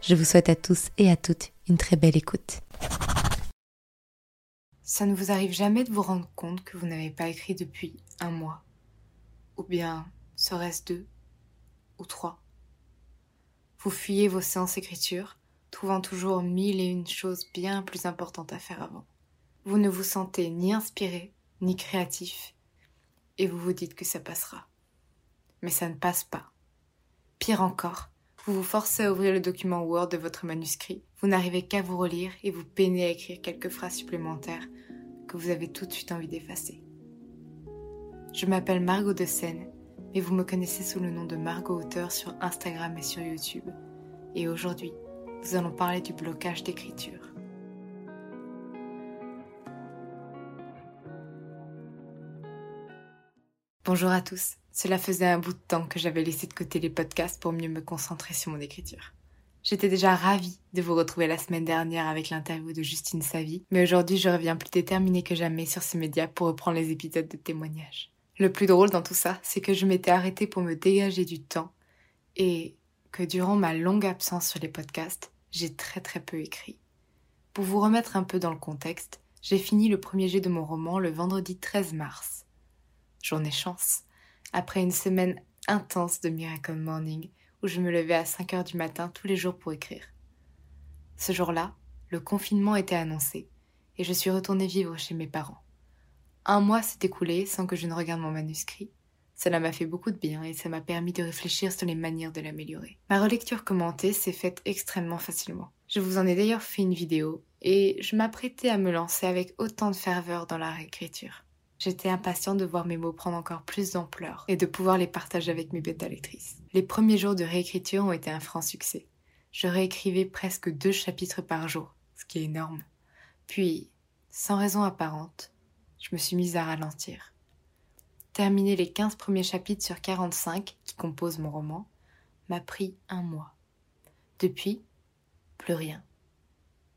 Je vous souhaite à tous et à toutes une très belle écoute. Ça ne vous arrive jamais de vous rendre compte que vous n'avez pas écrit depuis un mois? Ou bien serait-ce deux? Ou trois? Vous fuyez vos séances écriture, trouvant toujours mille et une choses bien plus importantes à faire avant. Vous ne vous sentez ni inspiré, ni créatif, et vous vous dites que ça passera. Mais ça ne passe pas. Pire encore, vous vous forcez à ouvrir le document Word de votre manuscrit, vous n'arrivez qu'à vous relire et vous peinez à écrire quelques phrases supplémentaires que vous avez tout de suite envie d'effacer. Je m'appelle Margot de Seine, mais vous me connaissez sous le nom de Margot Auteur sur Instagram et sur YouTube. Et aujourd'hui, nous allons parler du blocage d'écriture. Bonjour à tous. Cela faisait un bout de temps que j'avais laissé de côté les podcasts pour mieux me concentrer sur mon écriture. J'étais déjà ravie de vous retrouver la semaine dernière avec l'interview de Justine Savy, mais aujourd'hui je reviens plus déterminée que jamais sur ces médias pour reprendre les épisodes de témoignages. Le plus drôle dans tout ça, c'est que je m'étais arrêtée pour me dégager du temps et que durant ma longue absence sur les podcasts, j'ai très très peu écrit. Pour vous remettre un peu dans le contexte, j'ai fini le premier jet de mon roman le vendredi 13 mars. Ai chance. Après une semaine intense de Miracle Morning, où je me levais à 5 heures du matin tous les jours pour écrire. Ce jour-là, le confinement était annoncé, et je suis retournée vivre chez mes parents. Un mois s'est écoulé sans que je ne regarde mon manuscrit. Cela m'a fait beaucoup de bien et ça m'a permis de réfléchir sur les manières de l'améliorer. Ma relecture commentée s'est faite extrêmement facilement. Je vous en ai d'ailleurs fait une vidéo et je m'apprêtais à me lancer avec autant de ferveur dans la réécriture. J'étais impatient de voir mes mots prendre encore plus d'ampleur et de pouvoir les partager avec mes bêta lectrices. Les premiers jours de réécriture ont été un franc succès. Je réécrivais presque deux chapitres par jour, ce qui est énorme. Puis, sans raison apparente, je me suis mise à ralentir. Terminer les 15 premiers chapitres sur 45 qui composent mon roman m'a pris un mois. Depuis, plus rien.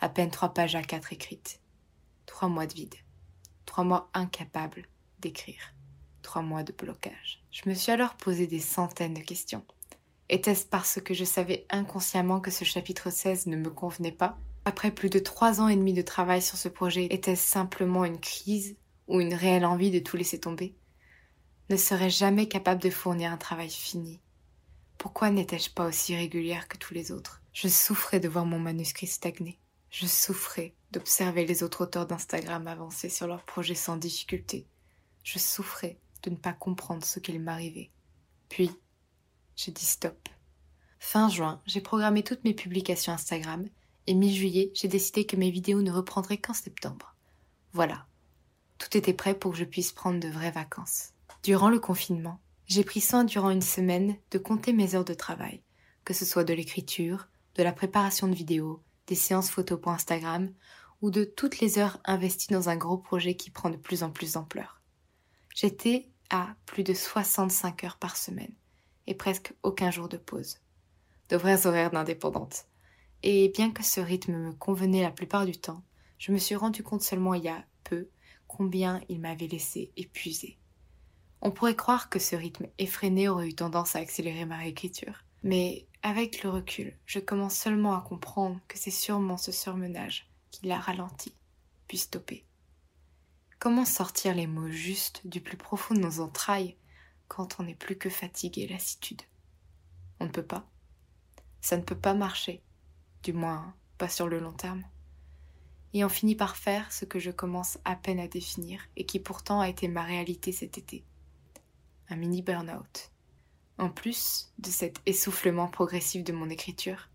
À peine trois pages à quatre écrites. Trois mois de vide. Trois mois incapables d'écrire. Trois mois de blocage. Je me suis alors posé des centaines de questions. Était-ce parce que je savais inconsciemment que ce chapitre 16 ne me convenait pas? Après plus de trois ans et demi de travail sur ce projet, était-ce simplement une crise ou une réelle envie de tout laisser tomber? Ne serais-je jamais capable de fournir un travail fini? Pourquoi n'étais-je pas aussi régulière que tous les autres? Je souffrais de voir mon manuscrit stagner. Je souffrais d'observer les autres auteurs d'Instagram avancer sur leurs projets sans difficulté. Je souffrais de ne pas comprendre ce qu'il m'arrivait. Puis, j'ai dit stop. Fin juin, j'ai programmé toutes mes publications Instagram et mi-juillet, j'ai décidé que mes vidéos ne reprendraient qu'en septembre. Voilà. Tout était prêt pour que je puisse prendre de vraies vacances. Durant le confinement, j'ai pris soin durant une semaine de compter mes heures de travail, que ce soit de l'écriture, de la préparation de vidéos, des séances photos pour Instagram ou de toutes les heures investies dans un gros projet qui prend de plus en plus d'ampleur. J'étais à plus de 65 heures par semaine et presque aucun jour de pause. De vrais horaires d'indépendante. Et bien que ce rythme me convenait la plupart du temps, je me suis rendu compte seulement il y a peu combien il m'avait laissé épuisé. On pourrait croire que ce rythme effréné aurait eu tendance à accélérer ma réécriture, mais avec le recul, je commence seulement à comprendre que c'est sûrement ce surmenage qui l'a ralenti, puis stoppé. Comment sortir les mots justes du plus profond de nos entrailles quand on n'est plus que fatigué et lassitude? On ne peut pas. Ça ne peut pas marcher, du moins pas sur le long terme. Et on finit par faire ce que je commence à peine à définir et qui pourtant a été ma réalité cet été. Un mini burn-out. En plus de cet essoufflement progressif de mon écriture,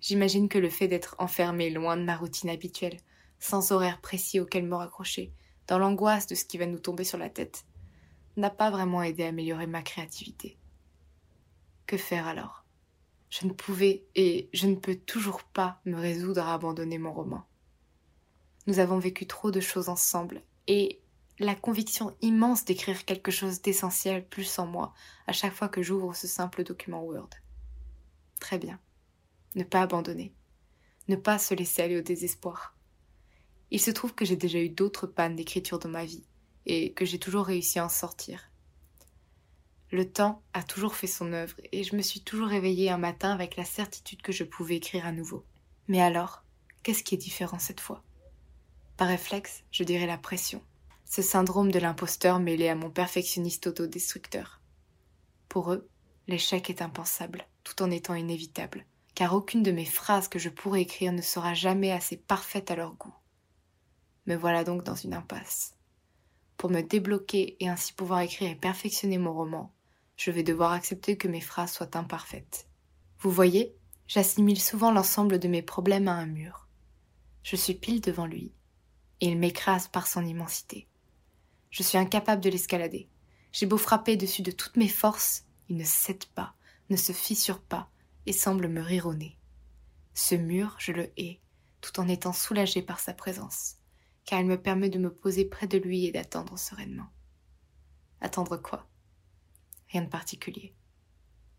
j'imagine que le fait d'être enfermé loin de ma routine habituelle, sans horaire précis auquel me raccrocher, dans l'angoisse de ce qui va nous tomber sur la tête, n'a pas vraiment aidé à améliorer ma créativité. Que faire alors? Je ne pouvais et je ne peux toujours pas me résoudre à abandonner mon roman. Nous avons vécu trop de choses ensemble et la conviction immense d'écrire quelque chose d'essentiel plus en moi à chaque fois que j'ouvre ce simple document Word. Très bien. Ne pas abandonner. Ne pas se laisser aller au désespoir. Il se trouve que j'ai déjà eu d'autres pannes d'écriture dans ma vie et que j'ai toujours réussi à en sortir. Le temps a toujours fait son œuvre et je me suis toujours réveillée un matin avec la certitude que je pouvais écrire à nouveau. Mais alors, qu'est-ce qui est différent cette fois? Par réflexe, je dirais la pression ce syndrome de l'imposteur mêlé à mon perfectionniste autodestructeur. Pour eux, l'échec est impensable, tout en étant inévitable, car aucune de mes phrases que je pourrais écrire ne sera jamais assez parfaite à leur goût. Me voilà donc dans une impasse. Pour me débloquer et ainsi pouvoir écrire et perfectionner mon roman, je vais devoir accepter que mes phrases soient imparfaites. Vous voyez, j'assimile souvent l'ensemble de mes problèmes à un mur. Je suis pile devant lui, et il m'écrase par son immensité. Je suis incapable de l'escalader. J'ai beau frapper dessus de toutes mes forces, il ne cède pas, ne se fissure pas, et semble me rire au nez. Ce mur, je le hais, tout en étant soulagé par sa présence, car il me permet de me poser près de lui et d'attendre sereinement. Attendre quoi? Rien de particulier,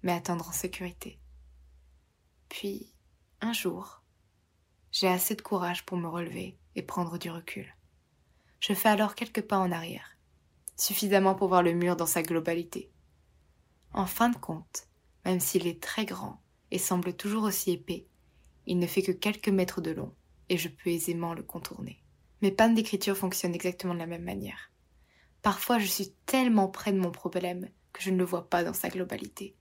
mais attendre en sécurité. Puis, un jour, j'ai assez de courage pour me relever et prendre du recul. Je fais alors quelques pas en arrière, suffisamment pour voir le mur dans sa globalité. En fin de compte, même s'il est très grand et semble toujours aussi épais, il ne fait que quelques mètres de long, et je peux aisément le contourner. Mes pannes d'écriture fonctionnent exactement de la même manière. Parfois je suis tellement près de mon problème que je ne le vois pas dans sa globalité.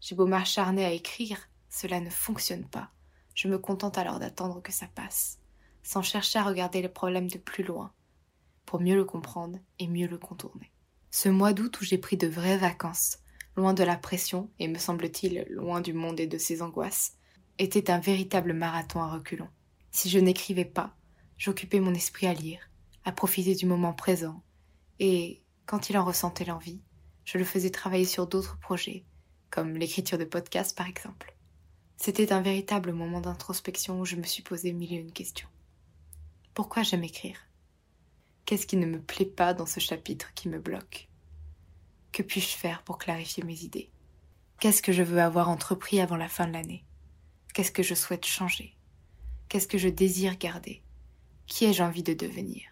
J'ai beau m'acharner à écrire, cela ne fonctionne pas. Je me contente alors d'attendre que ça passe, sans chercher à regarder le problème de plus loin, pour mieux le comprendre et mieux le contourner. Ce mois d'août où j'ai pris de vraies vacances, loin de la pression et me semble-t-il loin du monde et de ses angoisses, était un véritable marathon à reculons. Si je n'écrivais pas, j'occupais mon esprit à lire, à profiter du moment présent, et, quand il en ressentait l'envie, je le faisais travailler sur d'autres projets, comme l'écriture de podcasts par exemple. C'était un véritable moment d'introspection où je me suis posé mille et une questions. Pourquoi j'aime écrire? Qu'est-ce qui ne me plaît pas dans ce chapitre qui me bloque? Que puis-je faire pour clarifier mes idées? Qu'est-ce que je veux avoir entrepris avant la fin de l'année? Qu'est-ce que je souhaite changer? Qu'est-ce que je désire garder? Qui ai-je envie de devenir?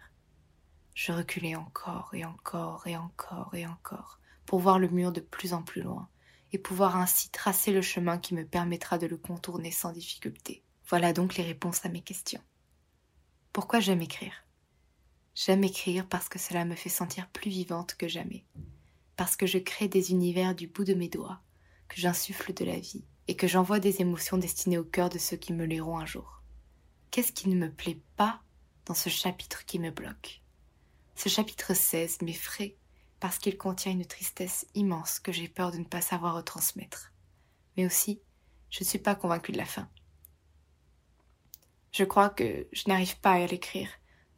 Je reculais encore et encore et encore et encore pour voir le mur de plus en plus loin et pouvoir ainsi tracer le chemin qui me permettra de le contourner sans difficulté. Voilà donc les réponses à mes questions. Pourquoi j'aime écrire? J'aime écrire parce que cela me fait sentir plus vivante que jamais, parce que je crée des univers du bout de mes doigts, que j'insuffle de la vie et que j'envoie des émotions destinées au cœur de ceux qui me liront un jour. Qu'est-ce qui ne me plaît pas dans ce chapitre qui me bloque? Ce chapitre 16 m'effraie parce qu'il contient une tristesse immense que j'ai peur de ne pas savoir retransmettre. Mais aussi, je ne suis pas convaincue de la fin. Je crois que je n'arrive pas à l'écrire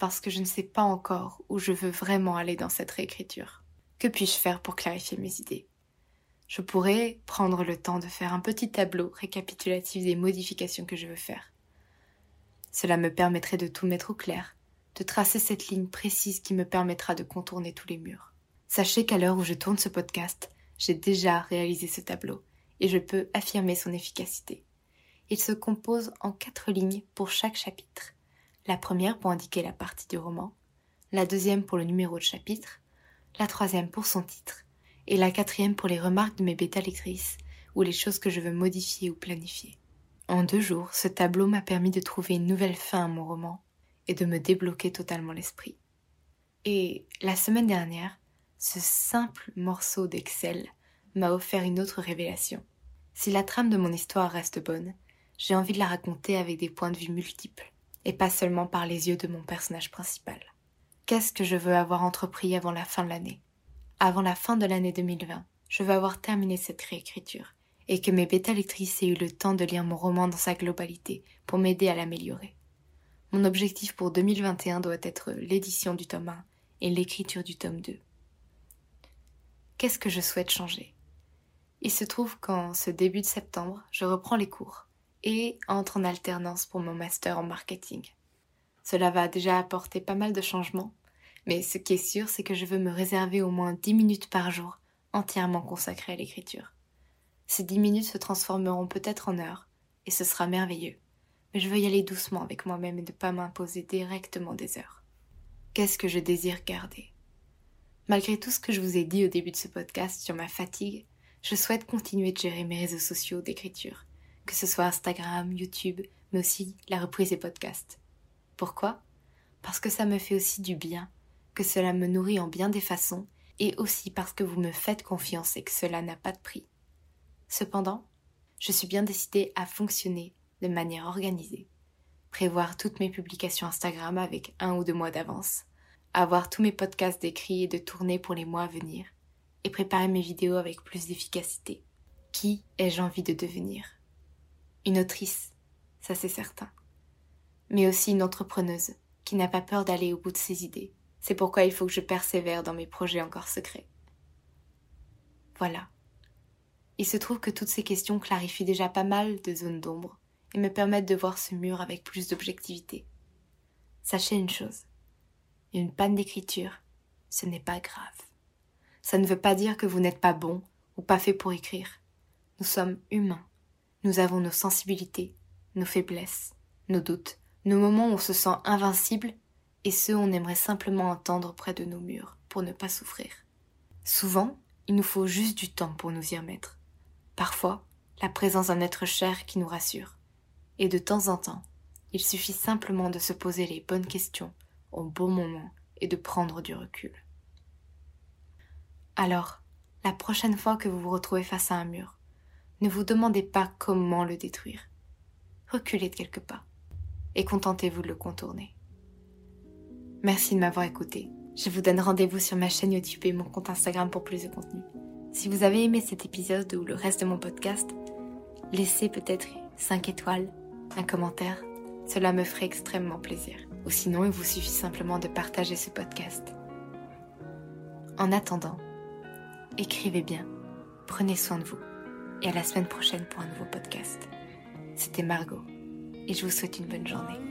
parce que je ne sais pas encore où je veux vraiment aller dans cette réécriture. Que puis-je faire pour clarifier mes idées? Je pourrais prendre le temps de faire un petit tableau récapitulatif des modifications que je veux faire. Cela me permettrait de tout mettre au clair, de tracer cette ligne précise qui me permettra de contourner tous les murs. Sachez qu'à l'heure où je tourne ce podcast, j'ai déjà réalisé ce tableau et je peux affirmer son efficacité. Il se compose en quatre lignes pour chaque chapitre la première pour indiquer la partie du roman, la deuxième pour le numéro de chapitre, la troisième pour son titre, et la quatrième pour les remarques de mes bêta-lectrices ou les choses que je veux modifier ou planifier. En deux jours, ce tableau m'a permis de trouver une nouvelle fin à mon roman et de me débloquer totalement l'esprit. Et la semaine dernière, ce simple morceau d'Excel m'a offert une autre révélation. Si la trame de mon histoire reste bonne, j'ai envie de la raconter avec des points de vue multiples et pas seulement par les yeux de mon personnage principal. Qu'est-ce que je veux avoir entrepris avant la fin de l'année? Avant la fin de l'année 2020, je veux avoir terminé cette réécriture et que mes bêta-lectrices aient eu le temps de lire mon roman dans sa globalité pour m'aider à l'améliorer. Mon objectif pour 2021 doit être l'édition du tome 1 et l'écriture du tome 2. Qu'est-ce que je souhaite changer? Il se trouve qu'en ce début de septembre, je reprends les cours et entre en alternance pour mon master en marketing. Cela va déjà apporter pas mal de changements, mais ce qui est sûr, c'est que je veux me réserver au moins 10 minutes par jour entièrement consacrées à l'écriture. Ces 10 minutes se transformeront peut-être en heures, et ce sera merveilleux. Mais je veux y aller doucement avec moi-même et ne pas m'imposer directement des heures. Qu'est-ce que je désire garder? Malgré tout ce que je vous ai dit au début de ce podcast sur ma fatigue, je souhaite continuer de gérer mes réseaux sociaux d'écriture, que ce soit Instagram, YouTube, mais aussi la reprise des podcasts. Pourquoi? Parce que ça me fait aussi du bien, que cela me nourrit en bien des façons, et aussi parce que vous me faites confiance et que cela n'a pas de prix. Cependant, je suis bien décidée à fonctionner de manière organisée, prévoir toutes mes publications Instagram avec un ou deux mois d'avance, avoir tous mes podcasts d'écrits et de tournés pour les mois à venir, et préparer mes vidéos avec plus d'efficacité. Qui ai-je envie de devenir? Une autrice, ça c'est certain. Mais aussi une entrepreneuse qui n'a pas peur d'aller au bout de ses idées. C'est pourquoi il faut que je persévère dans mes projets encore secrets. Voilà. Il se trouve que toutes ces questions clarifient déjà pas mal de zones d'ombre et me permettent de voir ce mur avec plus d'objectivité. Sachez une chose. Une panne d'écriture, ce n'est pas grave. Ça ne veut pas dire que vous n'êtes pas bon ou pas fait pour écrire. Nous sommes humains. Nous avons nos sensibilités, nos faiblesses, nos doutes, nos moments où on se sent invincible et ceux où on aimerait simplement entendre près de nos murs pour ne pas souffrir. Souvent, il nous faut juste du temps pour nous y remettre. Parfois, la présence d'un être cher qui nous rassure. Et de temps en temps, il suffit simplement de se poser les bonnes questions au bon moment et de prendre du recul. Alors, la prochaine fois que vous vous retrouvez face à un mur, ne vous demandez pas comment le détruire. Reculez de quelques pas et contentez-vous de le contourner. Merci de m'avoir écouté. Je vous donne rendez-vous sur ma chaîne YouTube et mon compte Instagram pour plus de contenu. Si vous avez aimé cet épisode ou le reste de mon podcast, laissez peut-être 5 étoiles, un commentaire. Cela me ferait extrêmement plaisir. Ou sinon, il vous suffit simplement de partager ce podcast. En attendant, écrivez bien, prenez soin de vous et à la semaine prochaine pour un nouveau podcast. C'était Margot et je vous souhaite une bonne journée.